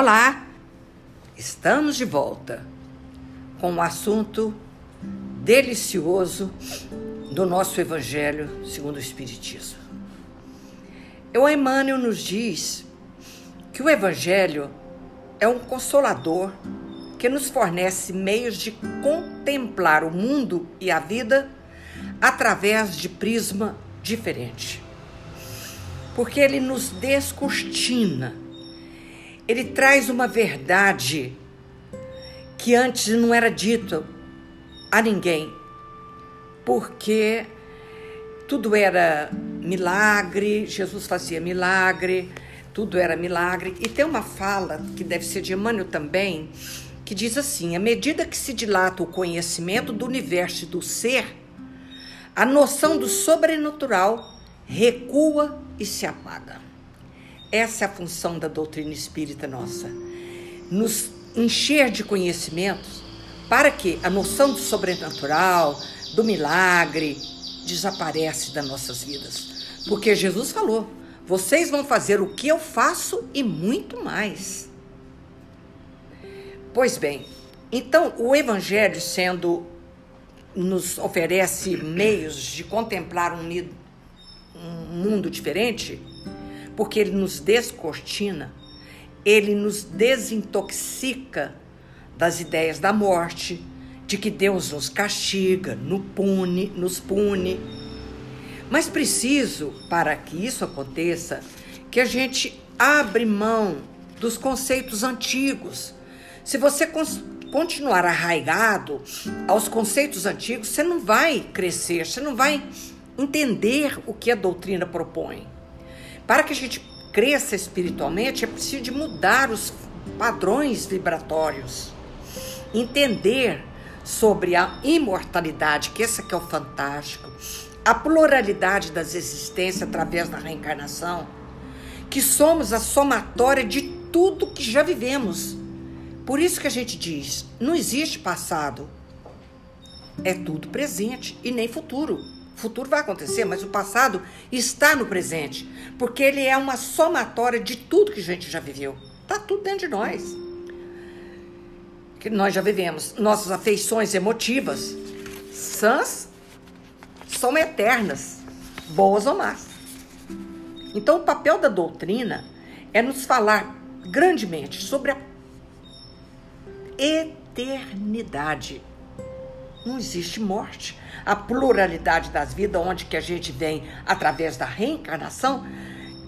Olá! Estamos de volta com um assunto delicioso do nosso Evangelho segundo o Espiritismo. O Emmanuel nos diz que o Evangelho é um consolador que nos fornece meios de contemplar o mundo e a vida através de prisma diferente. Porque ele nos descortina ele traz uma verdade que antes não era dita a ninguém, porque tudo era milagre, Jesus fazia milagre, tudo era milagre. E tem uma fala que deve ser de Emmanuel também, que diz assim: à medida que se dilata o conhecimento do universo e do ser, a noção do sobrenatural recua e se apaga. Essa é a função da doutrina espírita nossa. Nos encher de conhecimentos para que a noção do sobrenatural, do milagre, desaparece das nossas vidas. Porque Jesus falou: vocês vão fazer o que eu faço e muito mais. Pois bem, então o Evangelho sendo nos oferece meios de contemplar um, um mundo diferente, porque ele nos descortina, ele nos desintoxica das ideias da morte, de que Deus nos castiga, nos pune, nos pune. Mas preciso, para que isso aconteça, que a gente abre mão dos conceitos antigos. Se você continuar arraigado aos conceitos antigos, você não vai crescer, você não vai entender o que a doutrina propõe. Para que a gente cresça espiritualmente, é preciso de mudar os padrões vibratórios. Entender sobre a imortalidade, que esse que é o fantástico, a pluralidade das existências através da reencarnação, que somos a somatória de tudo que já vivemos. Por isso que a gente diz, não existe passado. É tudo presente e nem futuro. O futuro vai acontecer, mas o passado está no presente, porque ele é uma somatória de tudo que a gente já viveu. Está tudo dentro de nós. Que nós já vivemos. Nossas afeições emotivas sãs são eternas, boas ou más. Então, o papel da doutrina é nos falar grandemente sobre a eternidade. Não existe morte a pluralidade das vidas, onde que a gente vem, através da reencarnação,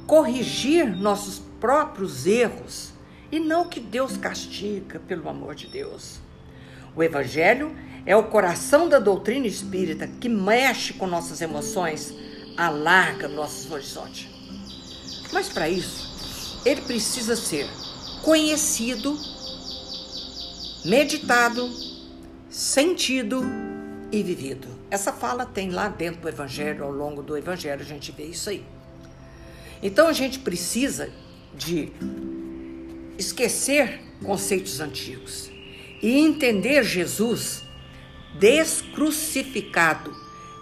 corrigir nossos próprios erros e não que Deus castiga, pelo amor de Deus. O Evangelho é o coração da doutrina espírita que mexe com nossas emoções, alarga nossos horizontes. Mas para isso, ele precisa ser conhecido, meditado, sentido e vivido. Essa fala tem lá dentro do Evangelho, ao longo do Evangelho, a gente vê isso aí. Então a gente precisa de esquecer conceitos antigos e entender Jesus descrucificado,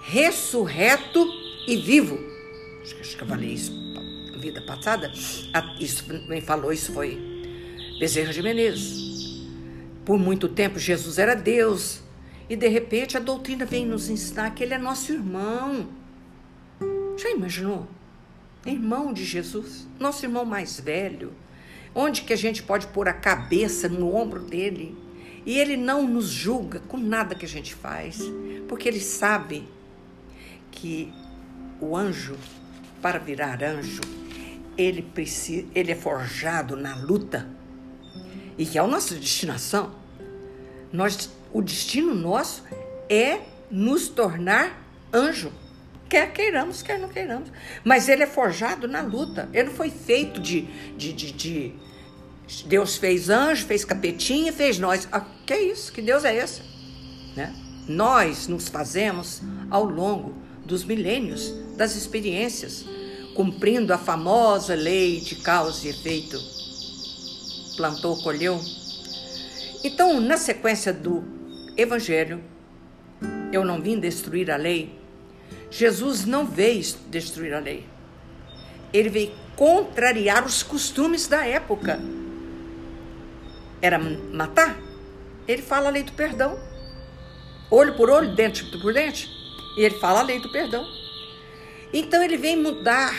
ressurreto e vivo. Acho que eu falei isso na vida passada. Ah, isso quem falou isso foi Bezerra de Menezes. Por muito tempo Jesus era Deus, e de repente a doutrina vem nos ensinar que ele é nosso irmão. Já imaginou? Irmão de Jesus, nosso irmão mais velho. Onde que a gente pode pôr a cabeça no ombro dele? E ele não nos julga com nada que a gente faz, porque ele sabe que o anjo, para virar anjo, ele, precisa, ele é forjado na luta e que é a nossa destinação. Nós o destino nosso é nos tornar anjo. Quer queiramos, quer não queiramos. Mas ele é forjado na luta. Ele não foi feito de. de, de, de... Deus fez anjo, fez capetinha, fez nós. Ah, que é isso? Que Deus é esse? Né? Nós nos fazemos ao longo dos milênios, das experiências, cumprindo a famosa lei de causa e efeito. Plantou, colheu. Então, na sequência do Evangelho, eu não vim destruir a lei. Jesus não veio destruir a lei. Ele veio contrariar os costumes da época. era matar, ele fala a lei do perdão. Olho por olho, dente por dente. E ele fala a lei do perdão. Então ele vem mudar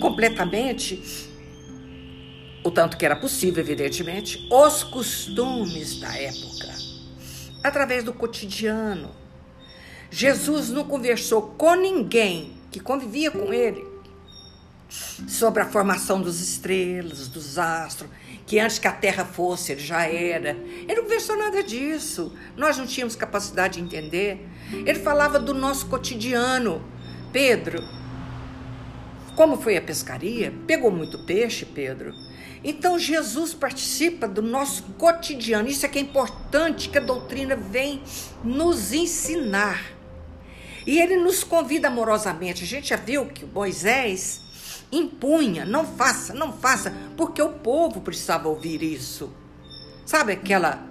completamente o tanto que era possível, evidentemente, os costumes da época, através do cotidiano. Jesus não conversou com ninguém que convivia com ele sobre a formação das estrelas, dos astros, que antes que a Terra fosse, ele já era. Ele não conversou nada disso. Nós não tínhamos capacidade de entender. Ele falava do nosso cotidiano. Pedro, como foi a pescaria? Pegou muito peixe, Pedro. Então Jesus participa do nosso cotidiano. Isso é que é importante que a doutrina vem nos ensinar. E ele nos convida amorosamente. A gente já viu que Moisés impunha, não faça, não faça, porque o povo precisava ouvir isso. Sabe aquela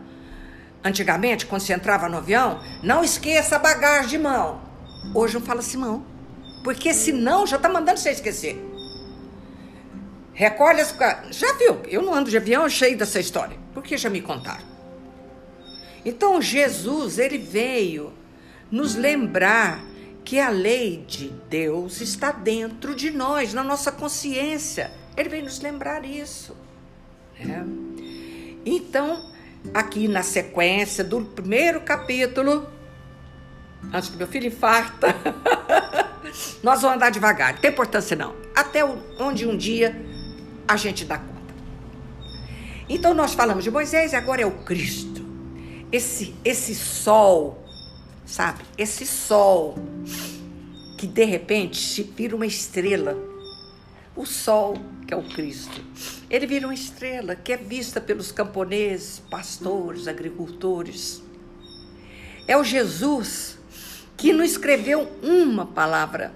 antigamente quando você entrava no avião, não esqueça a bagagem de mão. Hoje não fala assim mão, porque senão já tá mandando você esquecer. Recolhe as já viu? Eu não ando de avião cheio dessa história, porque já me contaram. Então Jesus, ele veio nos lembrar que a lei de Deus está dentro de nós, na nossa consciência. Ele vem nos lembrar isso. Né? Então, aqui na sequência do primeiro capítulo, antes que meu filho infarta, nós vamos andar devagar, não tem importância não. Até onde um dia a gente dá conta. Então nós falamos de Moisés e agora é o Cristo. Esse, esse sol sabe? Esse sol que de repente se vira uma estrela. O sol, que é o Cristo, ele vira uma estrela que é vista pelos camponeses, pastores, agricultores. É o Jesus que não escreveu uma palavra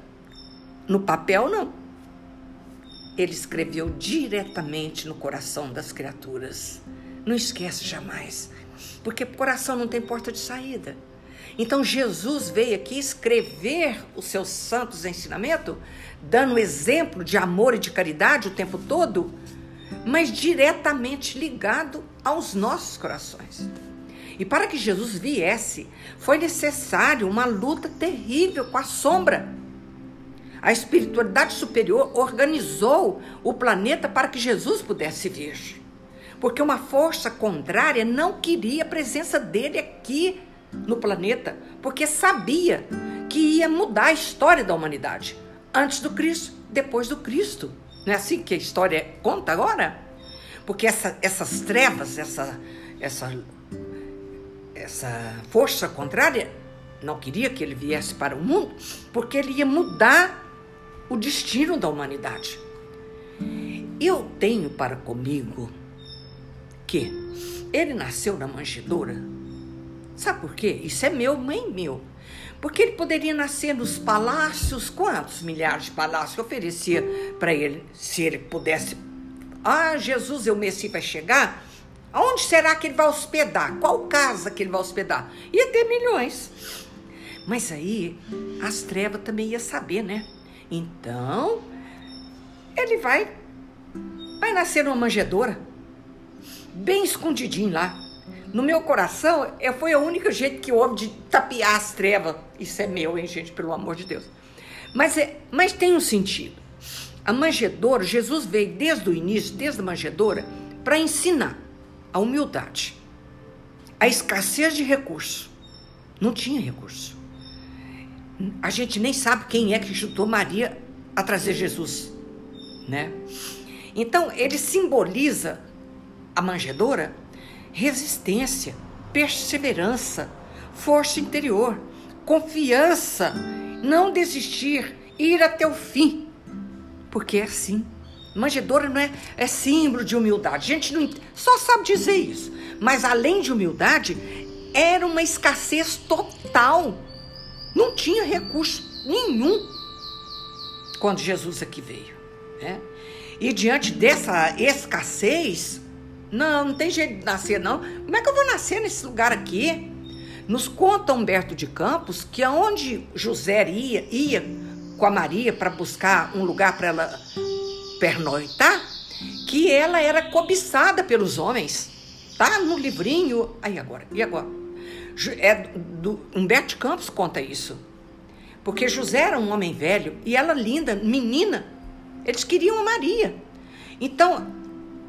no papel, não. Ele escreveu diretamente no coração das criaturas. Não esquece jamais, porque o coração não tem porta de saída. Então Jesus veio aqui escrever os seus santos ensinamentos, dando exemplo de amor e de caridade o tempo todo, mas diretamente ligado aos nossos corações. E para que Jesus viesse, foi necessário uma luta terrível com a sombra. A espiritualidade superior organizou o planeta para que Jesus pudesse vir. Porque uma força contrária não queria a presença dele aqui no planeta, porque sabia que ia mudar a história da humanidade. Antes do Cristo, depois do Cristo. Não é assim que a história conta agora? Porque essa, essas trevas, essa, essa, essa força contrária, não queria que ele viesse para o mundo, porque ele ia mudar o destino da humanidade. Eu tenho para comigo que ele nasceu na manjedoura Sabe por quê? Isso é meu, mãe meu. Porque ele poderia nascer nos palácios, quantos milhares de palácios oferecia para ele, se ele pudesse. Ah, Jesus, o Messias vai chegar. Aonde será que ele vai hospedar? Qual casa que ele vai hospedar? Ia ter milhões. Mas aí as trevas também ia saber, né? Então, ele vai vai nascer numa manjedoura, bem escondidinho lá. No meu coração, é, foi o único jeito que houve de tapear as trevas. Isso é meu, hein, gente, pelo amor de Deus. Mas, é, mas tem um sentido. A manjedoura, Jesus veio desde o início, desde a manjedoura, para ensinar a humildade, a escassez de recurso. Não tinha recurso. A gente nem sabe quem é que chutou Maria a trazer Jesus, né? Então, ele simboliza a manjedoura resistência, perseverança, força interior, confiança, não desistir, ir até o fim. Porque é assim. Manjedora não é, é símbolo de humildade. A gente não só sabe dizer isso. Mas além de humildade, era uma escassez total. Não tinha recurso nenhum quando Jesus aqui veio. Né? E diante dessa escassez, não, não tem jeito de nascer, não. Como é que eu vou nascer nesse lugar aqui? Nos conta Humberto de Campos que aonde José ia, ia com a Maria para buscar um lugar para ela pernoitar, que ela era cobiçada pelos homens. Está no livrinho. Aí agora, e agora? É do, Humberto Campos conta isso. Porque José era um homem velho e ela linda, menina. Eles queriam a Maria. Então,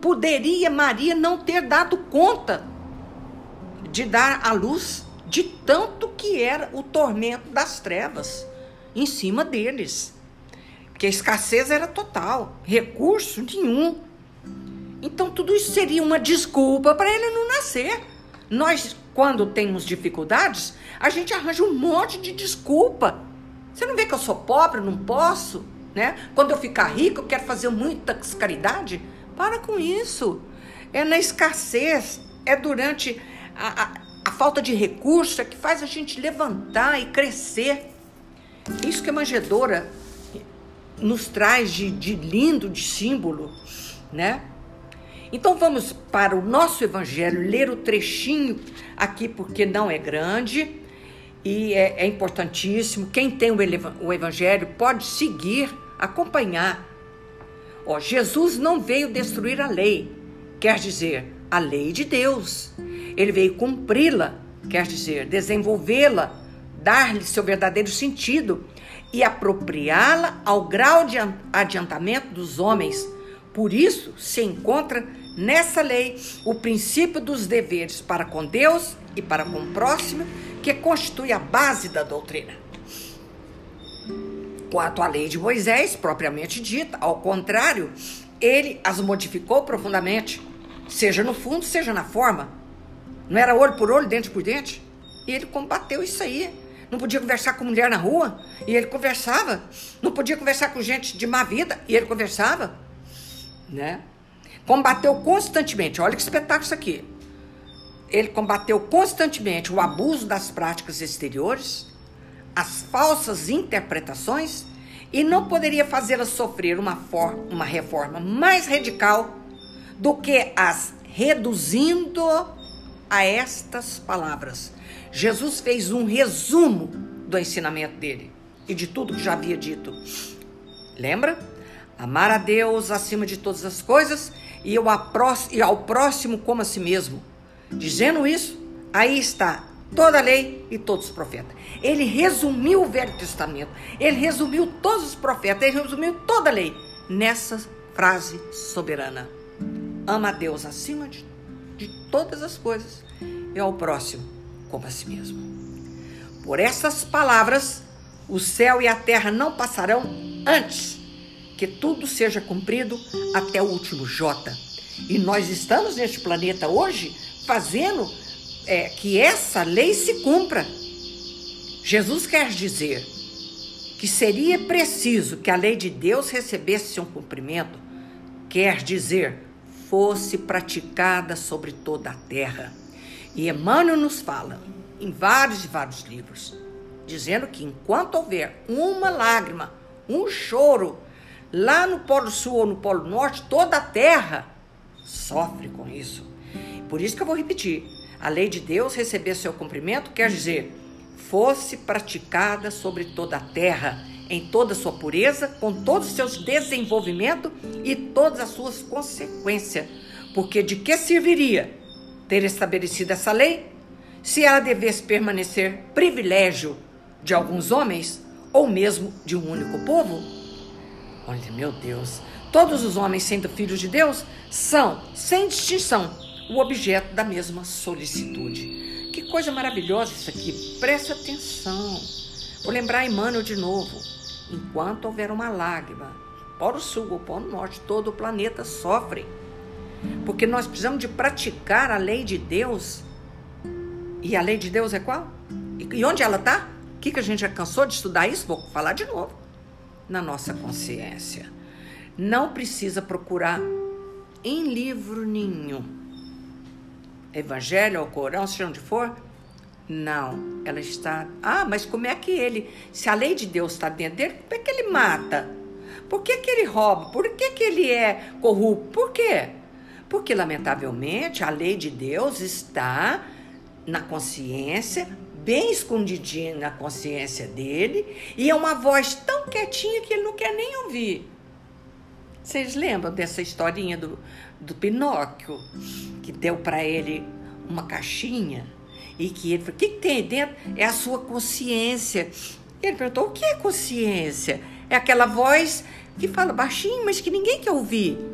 poderia Maria não ter dado conta de dar à luz de tanto que era o tormento das trevas em cima deles. Porque a escassez era total, recurso nenhum. Então tudo isso seria uma desculpa para ele não nascer. Nós, quando temos dificuldades, a gente arranja um monte de desculpa. Você não vê que eu sou pobre, não posso, né? Quando eu ficar rico, eu quero fazer muita caridade. Para com isso. É na escassez, é durante a, a, a falta de recurso é que faz a gente levantar e crescer. Isso que a manjedora nos traz de, de lindo, de símbolo, né? Então vamos para o nosso evangelho, ler o trechinho aqui, porque não é grande e é, é importantíssimo. Quem tem o, evangelho pode seguir, acompanhar. Ó, Jesus não veio destruir a lei, quer dizer, a lei de Deus. Ele veio cumpri-la, quer dizer, desenvolvê-la, dar-lhe seu verdadeiro sentido e apropriá-la ao grau de adiantamento dos homens. Por isso se encontra nessa lei o princípio dos deveres para com Deus e para com o próximo, que constitui a base da doutrina. Quanto à lei de Moisés, propriamente dita, ao contrário, ele as modificou profundamente, seja no fundo, seja na forma. Não era olho por olho, dente por dente? E ele combateu isso aí. Não podia conversar com mulher na rua, e ele conversava. Não podia conversar com gente de má vida, e ele conversava. Né? Combateu constantemente, olha que espetáculo isso aqui. Ele combateu constantemente o abuso das práticas exteriores, as falsas interpretações e não poderia fazê-la sofrer uma, uma reforma mais radical do que as reduzindo a estas palavras. Jesus fez um resumo do ensinamento dele e de tudo que já havia dito. Lembra? Amar a Deus acima de todas as coisas e ao próximo como a si mesmo. Dizendo isso, aí está toda a lei e todos os profetas. Ele resumiu o Velho Testamento, ele resumiu todos os profetas, ele resumiu toda a lei nessa frase soberana: ama a Deus acima de, de todas as coisas e ao próximo como a si mesmo. Por essas palavras, o céu e a terra não passarão antes que tudo seja cumprido até o último J. E nós estamos neste planeta hoje fazendo é, que essa lei se cumpra. Jesus quer dizer que seria preciso que a lei de Deus recebesse seu cumprimento, quer dizer, fosse praticada sobre toda a terra. E Emmanuel nos fala, em vários e vários livros, dizendo que enquanto houver uma lágrima, um choro, lá no Polo Sul ou no Polo Norte, toda a terra sofre com isso. Por isso que eu vou repetir: a lei de Deus receber seu cumprimento quer dizer fosse praticada sobre toda a terra, em toda a sua pureza, com todos os seus desenvolvimentos e todas as suas consequências. Porque de que serviria ter estabelecido essa lei se ela devesse permanecer privilégio de alguns homens ou mesmo de um único povo? Olha, meu Deus, todos os homens, sendo filhos de Deus, são, sem distinção, o objeto da mesma solicitude. Que coisa maravilhosa isso aqui. Presta atenção. Vou lembrar Emmanuel de novo. Enquanto houver uma lágrima, para o sul ou para o norte, todo o planeta sofre. Porque nós precisamos de praticar a lei de Deus. E a lei de Deus é qual? E onde ela está? O que, que a gente já cansou de estudar isso? Vou falar de novo. Na nossa consciência. Não precisa procurar em livro nenhum Evangelho, ao Corão, seja onde for? Não, ela está. Ah, mas como é que ele, se a lei de Deus está dentro dele, como é que ele mata? Por que, que ele rouba? Por que, que ele é corrupto? Por quê? Porque, lamentavelmente, a lei de Deus está na consciência, bem escondidinha na consciência dele, e é uma voz tão quietinha que ele não quer nem ouvir. Vocês lembram dessa historinha do, do Pinóquio, que deu para ele uma caixinha e que ele falou: O que, que tem aí dentro? É a sua consciência. Ele perguntou: O que é consciência? É aquela voz que fala baixinho, mas que ninguém quer ouvir.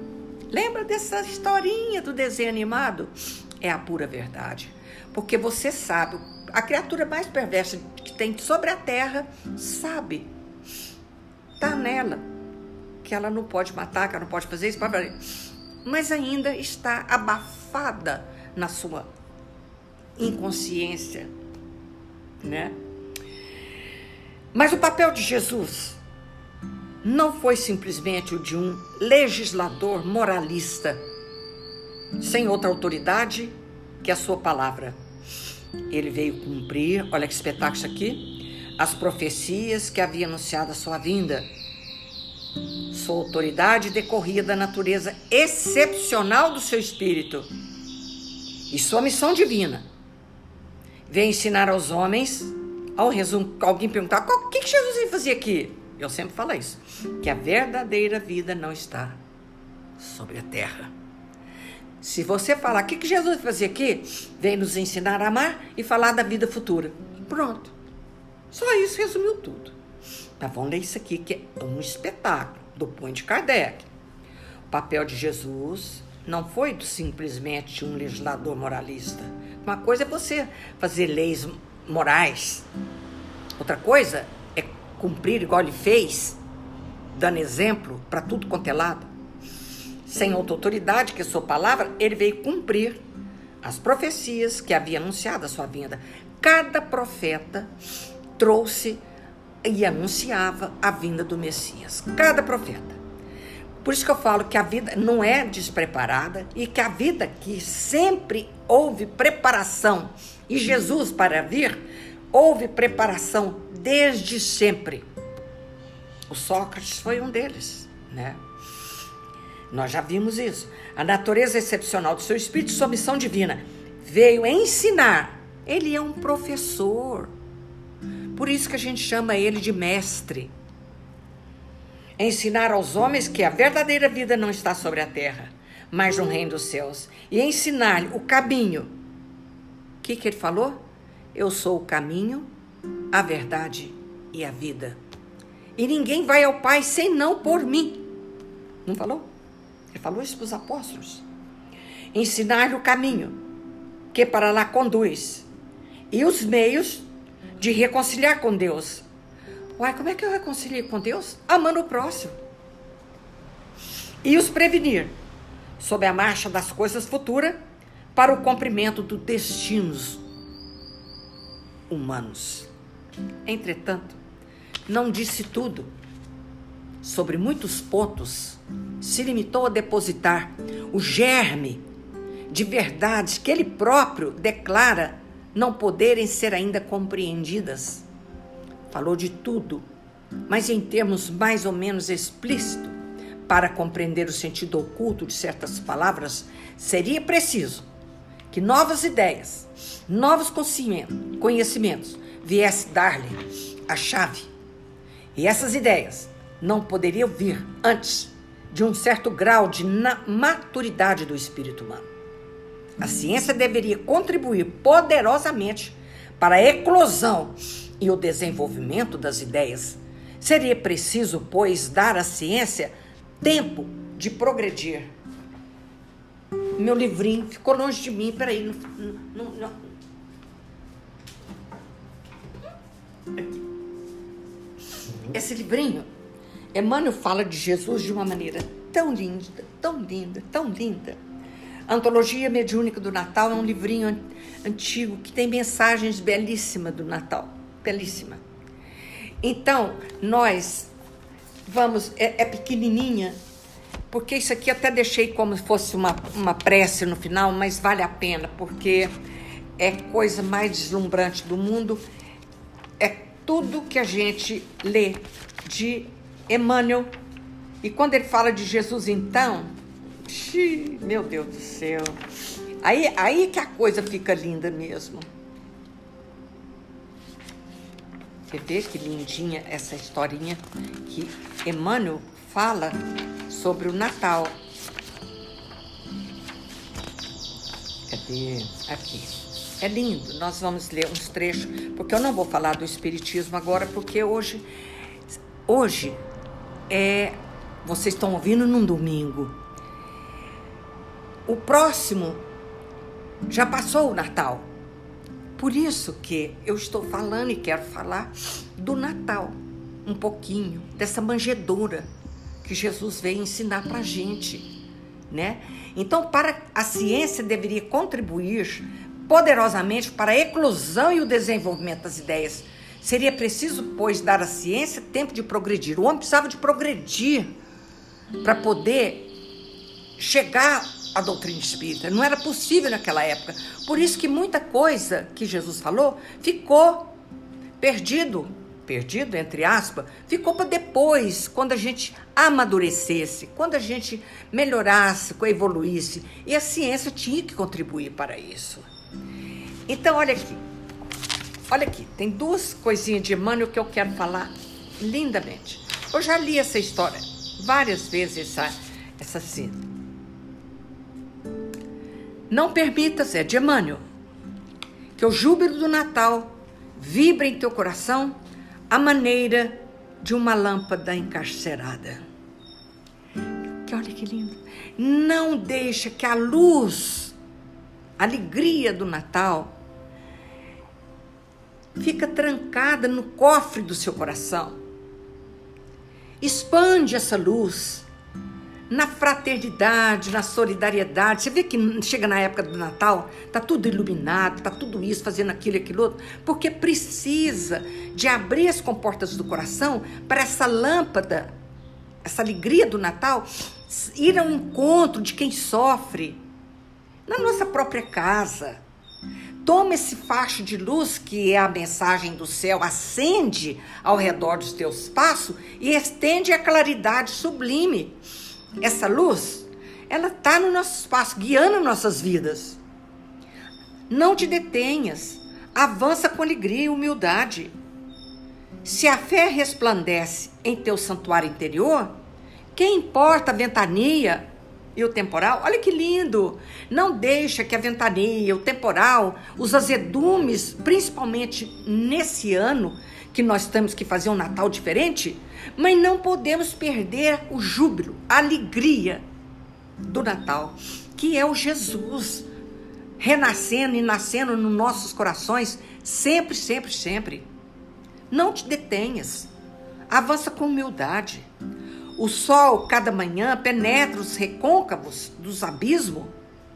Lembra dessa historinha do desenho animado? É a pura verdade. Porque você sabe, a criatura mais perversa que tem sobre a terra sabe. Está nela. Que ela não pode matar, que ela não pode fazer isso, mas ainda está abafada na sua inconsciência, né? Mas o papel de Jesus não foi simplesmente o de um legislador moralista, sem outra autoridade que a sua palavra. Ele veio cumprir, olha que espetáculo isso aqui, as profecias que havia anunciado a sua vinda. Sua autoridade decorria da natureza excepcional do seu espírito e sua missão divina. Veio ensinar aos homens, ao resumo, alguém perguntar, o que, Jesus veio fazer aqui? Eu sempre falo isso, que a verdadeira vida não está sobre a terra. Se você falar, o que, que Jesus fazer aqui? Vem nos ensinar a amar e falar da vida futura. Pronto. Só isso resumiu tudo. Mas vamos ler isso aqui, que é um espetáculo, do de Kardec. O papel de Jesus não foi simplesmente um legislador moralista. Uma coisa é você fazer leis morais. Outra coisa é cumprir igual ele fez, dando exemplo para tudo quanto é lado. Sem outra autoridade que sua palavra, ele veio cumprir as profecias que havia anunciado a sua vinda. Cada profeta trouxe e anunciava a vinda do Messias. Cada profeta. Por isso que eu falo que a vida não é despreparada e que a vida que sempre houve preparação e Jesus para vir, houve preparação desde sempre. O Sócrates foi um deles, né? Nós já vimos isso. A natureza excepcional do seu espírito, sua missão divina, veio ensinar. Ele é um professor. Por isso que a gente chama ele de mestre ensinar aos homens que a verdadeira vida não está sobre a terra, mas no reino dos céus, e ensinar-lhe o caminho. O que, que ele falou? Eu sou o caminho, a verdade e a vida. E ninguém vai ao Pai senão por mim. Não falou? Ele falou isso para os apóstolos. Ensinar-lhe o caminho que para lá conduz e os meios de reconciliar com Deus Uai, como é que eu reconcilio com Deus? Amando o próximo. E os prevenir sob a marcha das coisas futuras para o cumprimento dos destinos humanos. Entretanto, não disse tudo. Sobre muitos pontos, se limitou a depositar o germe de verdades que ele próprio declara não poderem ser ainda compreendidas falou de tudo, mas em termos mais ou menos explícitos, para compreender o sentido oculto de certas palavras, seria preciso que novas ideias, novos conhecimentos viessem dar-lhe a chave. E essas ideias não poderiam vir antes de um certo grau de maturidade do espírito humano. A ciência deveria contribuir poderosamente para a eclosão e o desenvolvimento das ideias. Seria preciso, pois, dar à ciência tempo de progredir. Meu livrinho ficou longe de mim, peraí. Não, não, não. Esse livrinho, Emmanuel fala de Jesus de uma maneira tão linda, tão linda, tão linda. Antologia Mediúnica do Natal é um livrinho antigo que tem mensagens belíssimas do Natal belíssima. Então, nós vamos, é, é pequenininha, porque isso aqui até deixei como se fosse uma, uma prece no final, mas vale a pena, porque é coisa mais deslumbrante do mundo. É tudo que a gente lê de Emmanuel. E quando ele fala de Jesus, então, meu Deus do céu. Aí, aí que a coisa fica linda mesmo. Você vê que lindinha essa historinha que Emmanuel fala sobre o Natal. Cadê? Aqui. É lindo. Nós vamos ler uns trechos, porque eu não vou falar do Espiritismo agora, porque hoje, hoje é. Vocês estão ouvindo num domingo. O próximo já passou o Natal. Por isso que eu estou falando e quero falar do Natal, um pouquinho, dessa manjedoura que Jesus veio ensinar para a gente, né? Então, para a ciência deveria contribuir poderosamente para a eclosão e o desenvolvimento das ideias. Seria preciso, pois, dar à ciência tempo de progredir. O homem precisava de progredir para poder chegar à doutrina espírita. Não era possível naquela época. Por isso que muita coisa que Jesus falou ficou perdido perdido, entre aspas, ficou para depois, quando a gente amadurecesse, quando a gente melhorasse, evoluísse. E a ciência tinha que contribuir para isso. Então, olha aqui. Olha aqui, tem duas coisinhas de Emmanuel que eu quero falar lindamente. Eu já li essa história várias vezes, essa, essa cena. Não permitas, é de Emmanuel, que o júbilo do Natal vibre em teu coração a maneira de uma lâmpada encarcerada. Que olha que lindo. Não deixa que a luz, a alegria do Natal fica trancada no cofre do seu coração. Expande essa luz na fraternidade, na solidariedade. Você vê que chega na época do Natal, tá tudo iluminado, tá tudo isso, fazendo aquilo e aquilo outro, porque precisa de abrir as comportas do coração para essa lâmpada, essa alegria do Natal, ir ao encontro de quem sofre na nossa própria casa. Toma esse facho de luz que é a mensagem do céu, acende ao redor dos teus passos e estende a claridade sublime essa luz, ela está no nosso espaço, guiando nossas vidas. Não te detenhas, avança com alegria e humildade. Se a fé resplandece em teu santuário interior, quem importa a ventania e o temporal? Olha que lindo! Não deixa que a ventania, o temporal, os azedumes, principalmente nesse ano que nós temos que fazer um Natal diferente, mas não podemos perder o júbilo, a alegria do Natal, que é o Jesus renascendo e nascendo nos nossos corações, sempre, sempre, sempre. Não te detenhas, avança com humildade. O sol, cada manhã, penetra os recôncavos dos abismos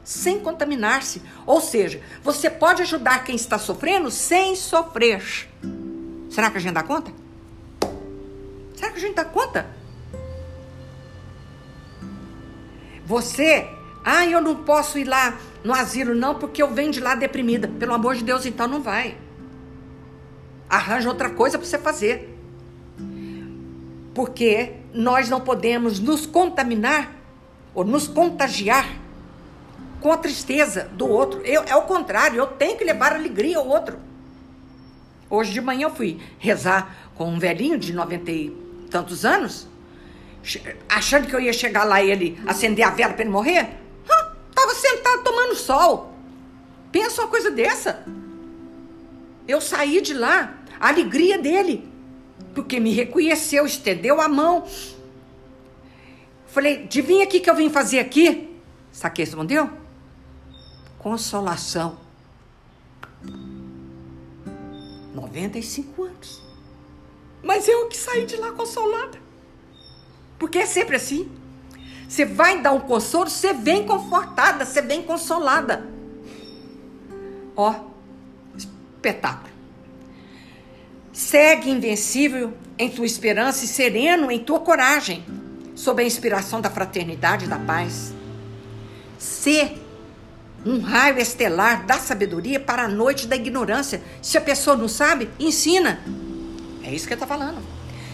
sem contaminar-se. Ou seja, você pode ajudar quem está sofrendo sem sofrer. Será que a gente dá conta? Será que a gente dá conta? Você, ah, eu não posso ir lá no asilo não, porque eu venho de lá deprimida. Pelo amor de Deus, então não vai. Arranja outra coisa para você fazer. Porque nós não podemos nos contaminar ou nos contagiar com a tristeza do outro. Eu, é o contrário, eu tenho que levar alegria ao outro. Hoje de manhã eu fui rezar com um velhinho de 90 tantos anos, achando que eu ia chegar lá e ele acender a vela para ele morrer? Hã, tava sentado tomando sol. Pensa uma coisa dessa. Eu saí de lá, a alegria dele, porque me reconheceu, estendeu a mão. Falei, adivinha o que eu vim fazer aqui? Sabe que respondeu? Consolação. 95 anos. Mas eu que saí de lá consolada. Porque é sempre assim. Você vai dar um consolo, você vem confortada, você vem consolada. Ó, espetáculo. Segue invencível em tua esperança e sereno em tua coragem, sob a inspiração da fraternidade e da paz. Sê um raio estelar da sabedoria para a noite da ignorância. Se a pessoa não sabe, ensina. É isso que ele está falando.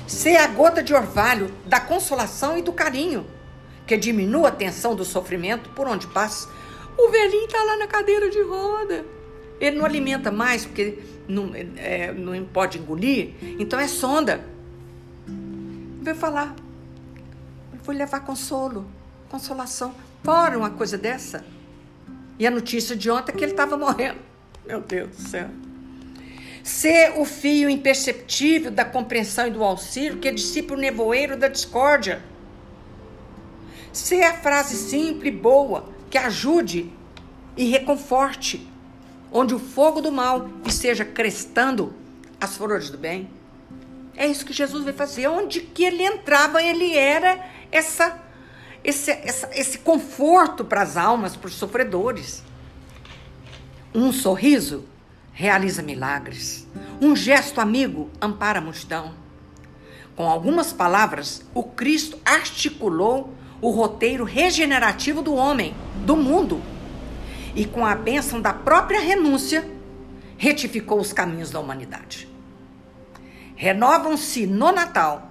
Ser a gota de orvalho da consolação e do carinho, que diminua a tensão do sofrimento por onde passa. O velhinho está lá na cadeira de roda. Ele não alimenta mais porque não, é, não pode engolir, então é sonda. Veio falar. Foi levar consolo, consolação. Fora uma coisa dessa. E a notícia de ontem é que ele estava morrendo. Meu Deus do céu. Ser o fio imperceptível da compreensão e do auxílio que dissipa o nevoeiro da discórdia. Ser a frase simples e boa que ajude e reconforte, onde o fogo do mal esteja crestando as flores do bem. É isso que Jesus veio fazer. Onde que ele entrava, ele era essa, esse, essa, esse conforto para as almas, para os sofredores. Um sorriso realiza milagres. Um gesto amigo ampara a multidão. Com algumas palavras, o Cristo articulou o roteiro regenerativo do homem, do mundo. E com a bênção da própria renúncia, retificou os caminhos da humanidade. Renovam-se no Natal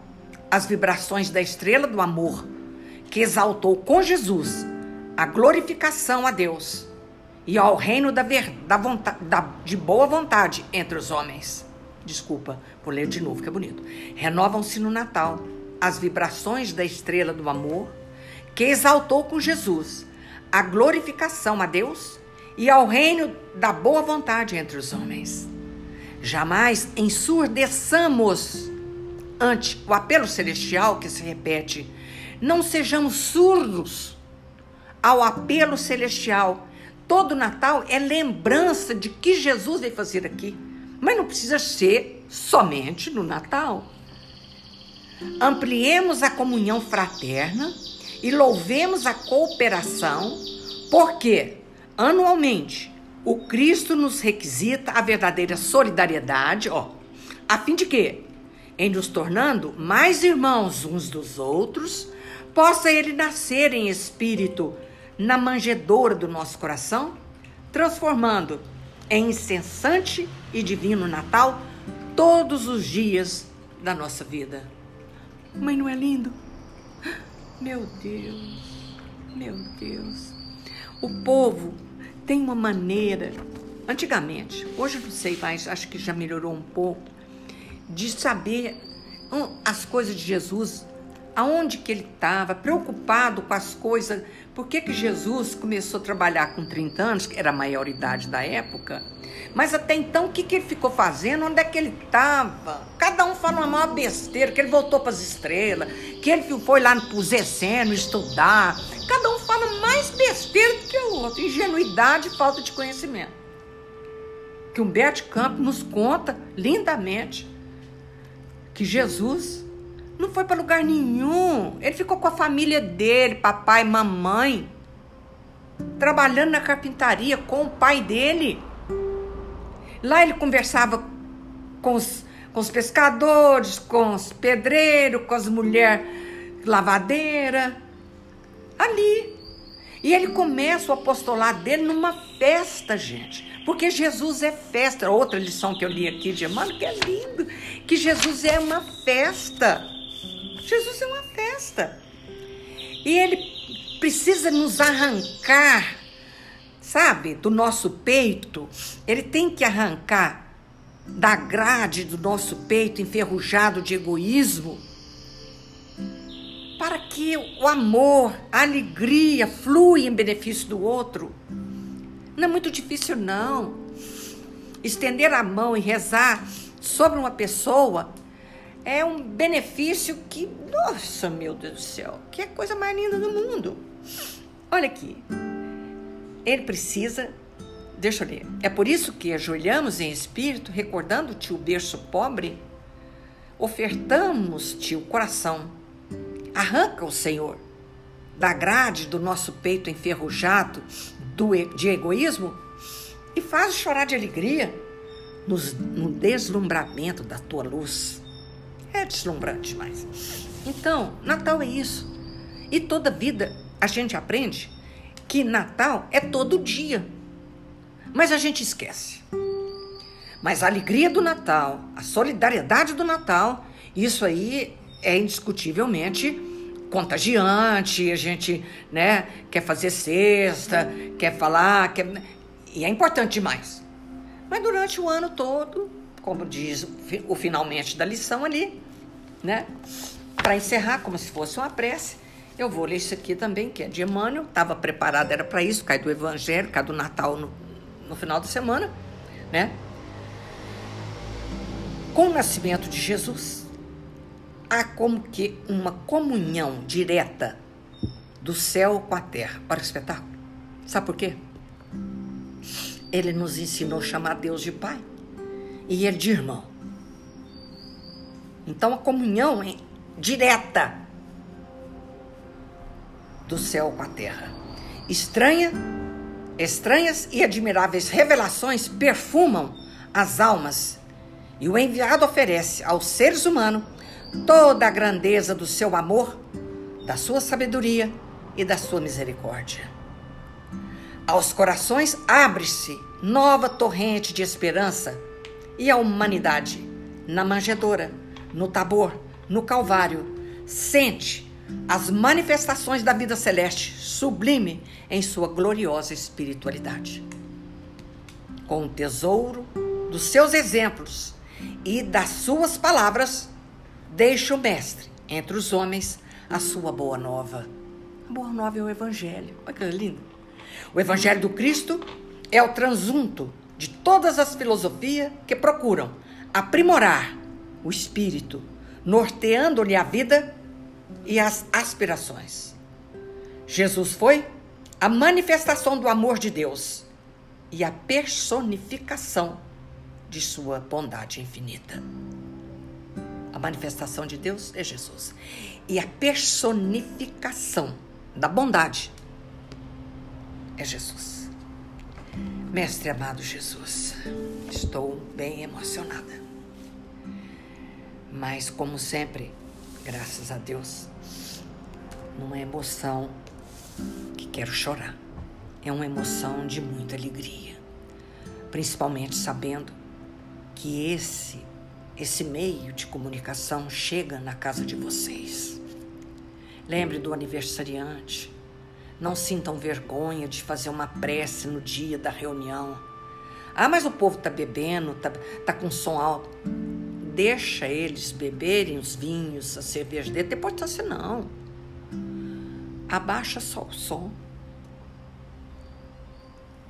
as vibrações da estrela do amor, que exaltou com Jesus a glorificação a Deus e ao reino da, ver, da, vontade, da de boa vontade entre os homens. Desculpa, vou ler de novo, que é bonito. Renovam-se no Natal as vibrações da estrela do amor, que exaltou com Jesus a glorificação a Deus e ao reino da boa vontade entre os homens. Jamais ensurdeçamos ante o apelo celestial que se repete. Não sejamos surdos ao apelo celestial. Todo Natal é lembrança de que Jesus veio fazer aqui. Mas não precisa ser somente no Natal. Ampliemos a comunhão fraterna e louvemos a cooperação, porque anualmente o Cristo nos requisita a verdadeira solidariedade, ó, a fim de que, em nos tornando mais irmãos uns dos outros, possa ele nascer em espírito na manjedoura do nosso coração, transformando em incessante e divino Natal todos os dias da nossa vida. Mãe, não é lindo? Meu Deus, meu Deus. O povo tem uma maneira, antigamente, hoje não sei mais, acho que já melhorou um pouco, de saber as coisas de Jesus, aonde que ele estava, preocupado com as coisas. Por que, que Jesus começou a trabalhar com 30 anos, que era a maioridade da época? Mas até então, o que, que ele ficou fazendo? Onde é que ele estava? Cada um fala uma maior besteira, que ele voltou para as estrelas, que ele foi lá no Zeceno estudar. Cada um fala mais besteira do que o outro. Ingenuidade e falta de conhecimento. Que Humberto Campos nos conta lindamente que Jesus não foi para lugar nenhum. Ele ficou com a família dele, papai, mamãe, trabalhando na carpintaria com o pai dele. Lá ele conversava com os, com os pescadores, com os pedreiros, com as mulheres lavadeiras. Ali. E ele começa o apostolado dele numa festa, gente. Porque Jesus é festa. Outra lição que eu li aqui de Emmanuel, que é lindo. Que Jesus é uma festa. Jesus é uma festa. E ele precisa nos arrancar sabe, do nosso peito, ele tem que arrancar da grade do nosso peito enferrujado de egoísmo, para que o amor, a alegria flui em benefício do outro. Não é muito difícil, não. Estender a mão e rezar sobre uma pessoa é um benefício que, nossa, meu Deus do céu, que é a coisa mais linda do mundo. Olha aqui, ele precisa. Deixa eu ler. É por isso que ajoelhamos em espírito, recordando-te o berço pobre, ofertamos-te o coração. Arranca o Senhor da grade do nosso peito enferrujado do, de egoísmo e faz chorar de alegria nos, no deslumbramento da tua luz. É deslumbrante demais. Então, Natal é isso. E toda vida a gente aprende que Natal é todo dia. Mas a gente esquece. Mas a alegria do Natal, a solidariedade do Natal, isso aí é indiscutivelmente contagiante. A gente, né, quer fazer cesta, quer falar, quer... e é importante demais. Mas durante o ano todo, como diz o finalmente da lição ali, né, para encerrar como se fosse uma prece, Eu vou ler isso aqui também, que é de Emmanuel. Estava preparada, era para isso, cai do Evangelho, cai do Natal no, no final da semana, né? Com o nascimento de Jesus, há como que uma comunhão direta do céu com a terra. Para o espetáculo. Sabe por quê? Ele nos ensinou a chamar Deus de Pai e Ele de irmão. Então a comunhão é direta do céu com a terra. Estranha, estranhas e admiráveis revelações perfumam as almas e o enviado oferece aos seres humanos toda a grandeza do seu amor, da sua sabedoria e da sua misericórdia. Aos corações abre-se nova torrente de esperança e a humanidade, na manjedoura, no tabor, no calvário, sente as manifestações da vida celeste sublime em sua gloriosa espiritualidade. Com o tesouro dos seus exemplos e das suas palavras, deixa o Mestre entre os homens a sua boa nova. A boa nova é o Evangelho. Olha que lindo. O Evangelho do Cristo é o transunto de todas as filosofias que procuram aprimorar o espírito, norteando-lhe a vida e as aspirações. Jesus foi a manifestação do amor de Deus e a personificação de sua bondade infinita. A manifestação de Deus é Jesus. E a personificação da bondade é Jesus. Mestre amado Jesus, estou bem emocionada. Mas, como sempre, graças a Deus, numa emoção que quero chorar. É uma emoção de muita alegria, principalmente sabendo que esse esse meio de comunicação chega na casa de vocês. Lembre do aniversariante. Não sintam vergonha de fazer uma prece no dia da reunião. Ah, mas o povo tá bebendo, tá, tá com som alto. Deixa eles beberem os vinhos, a cerveja dele, depois tá assim, não. Abaixa só o som.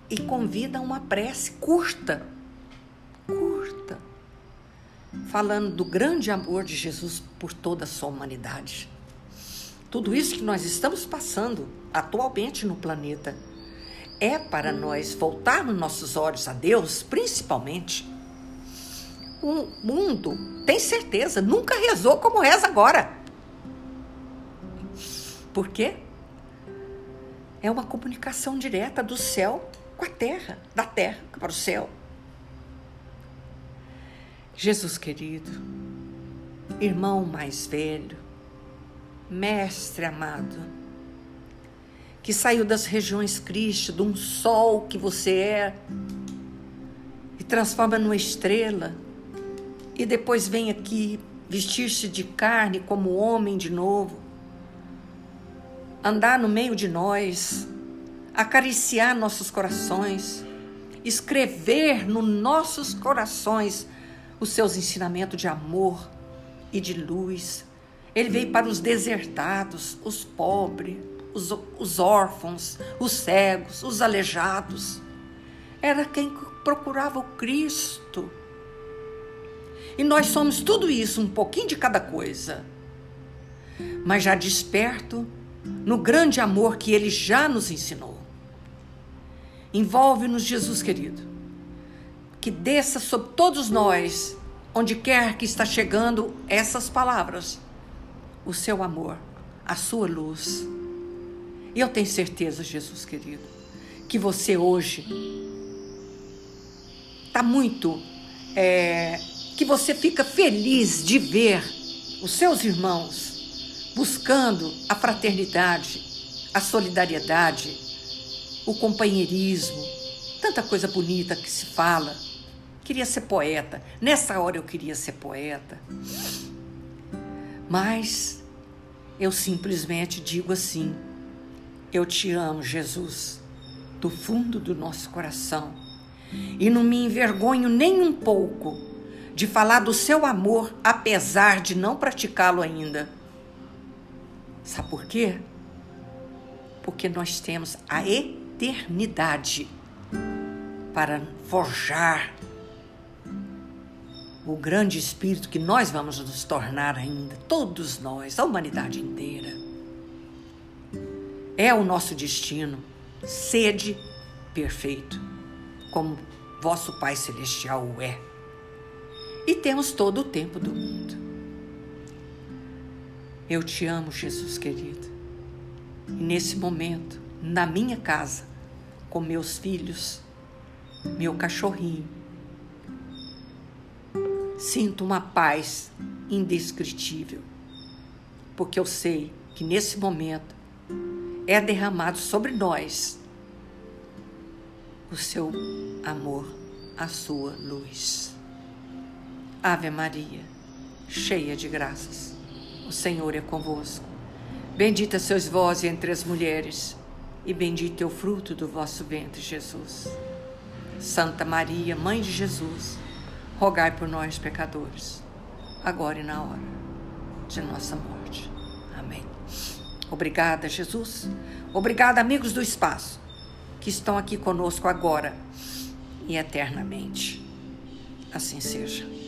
E convida uma prece curta. Curta falando do grande amor de Jesus por toda a sua humanidade. Tudo isso que nós estamos passando atualmente no planeta é para nós voltarmos nossos olhos a Deus, principalmente. O mundo, tem certeza, nunca rezou como reza agora. Por quê? É uma comunicação direta do céu com a terra, da terra para o céu. Jesus querido, irmão mais velho, mestre amado, que saiu das regiões Cristo, de um sol que você é, e transforma numa estrela, e depois vem aqui vestir-se de carne como homem de novo, andar no meio de nós, acariciar nossos corações, escrever nos nossos corações os seus ensinamentos de amor e de luz. Ele veio para os desertados, os pobres, os, os órfãos, os cegos, os aleijados. Era quem procurava o Cristo. E nós somos tudo isso, um pouquinho de cada coisa. Mas já desperto no grande amor que ele já nos ensinou. Envolve-nos, Jesus querido que desça sobre todos nós, onde quer que está chegando essas palavras, o seu amor, a sua luz. E eu tenho certeza, Jesus querido, que você hoje está muito. É, que você fica feliz de ver os seus irmãos buscando a fraternidade, a solidariedade, o companheirismo, tanta coisa bonita que se fala Queria ser poeta. Nessa hora eu queria ser poeta. Mas eu simplesmente digo assim: Eu te amo, Jesus, do fundo do nosso coração. E não me envergonho nem um pouco de falar do seu amor, apesar de não praticá-lo ainda. Sabe por quê? porque nós temos a eternidade para forjar o grande espírito que nós vamos nos tornar ainda, todos nós, a humanidade inteira. É o nosso destino. Sede perfeito, como vosso Pai Celestial o é. E temos todo o tempo do mundo. Eu te amo, Jesus querido. E nesse momento, na minha casa, com meus filhos, meu cachorrinho, sinto uma paz indescritível, porque eu sei que nesse momento é derramado sobre nós o seu amor, a sua luz. Ave Maria, cheia de graças, o Senhor é convosco. Bendita sois vós entre as mulheres, e bendito é o fruto do vosso ventre, Jesus. Santa Maria, Mãe de Jesus, rogai por nós, pecadores, agora e na hora de nossa morte. Amém. Obrigada, Jesus. Obrigada, amigos do espaço, que estão aqui conosco agora e eternamente. Assim seja.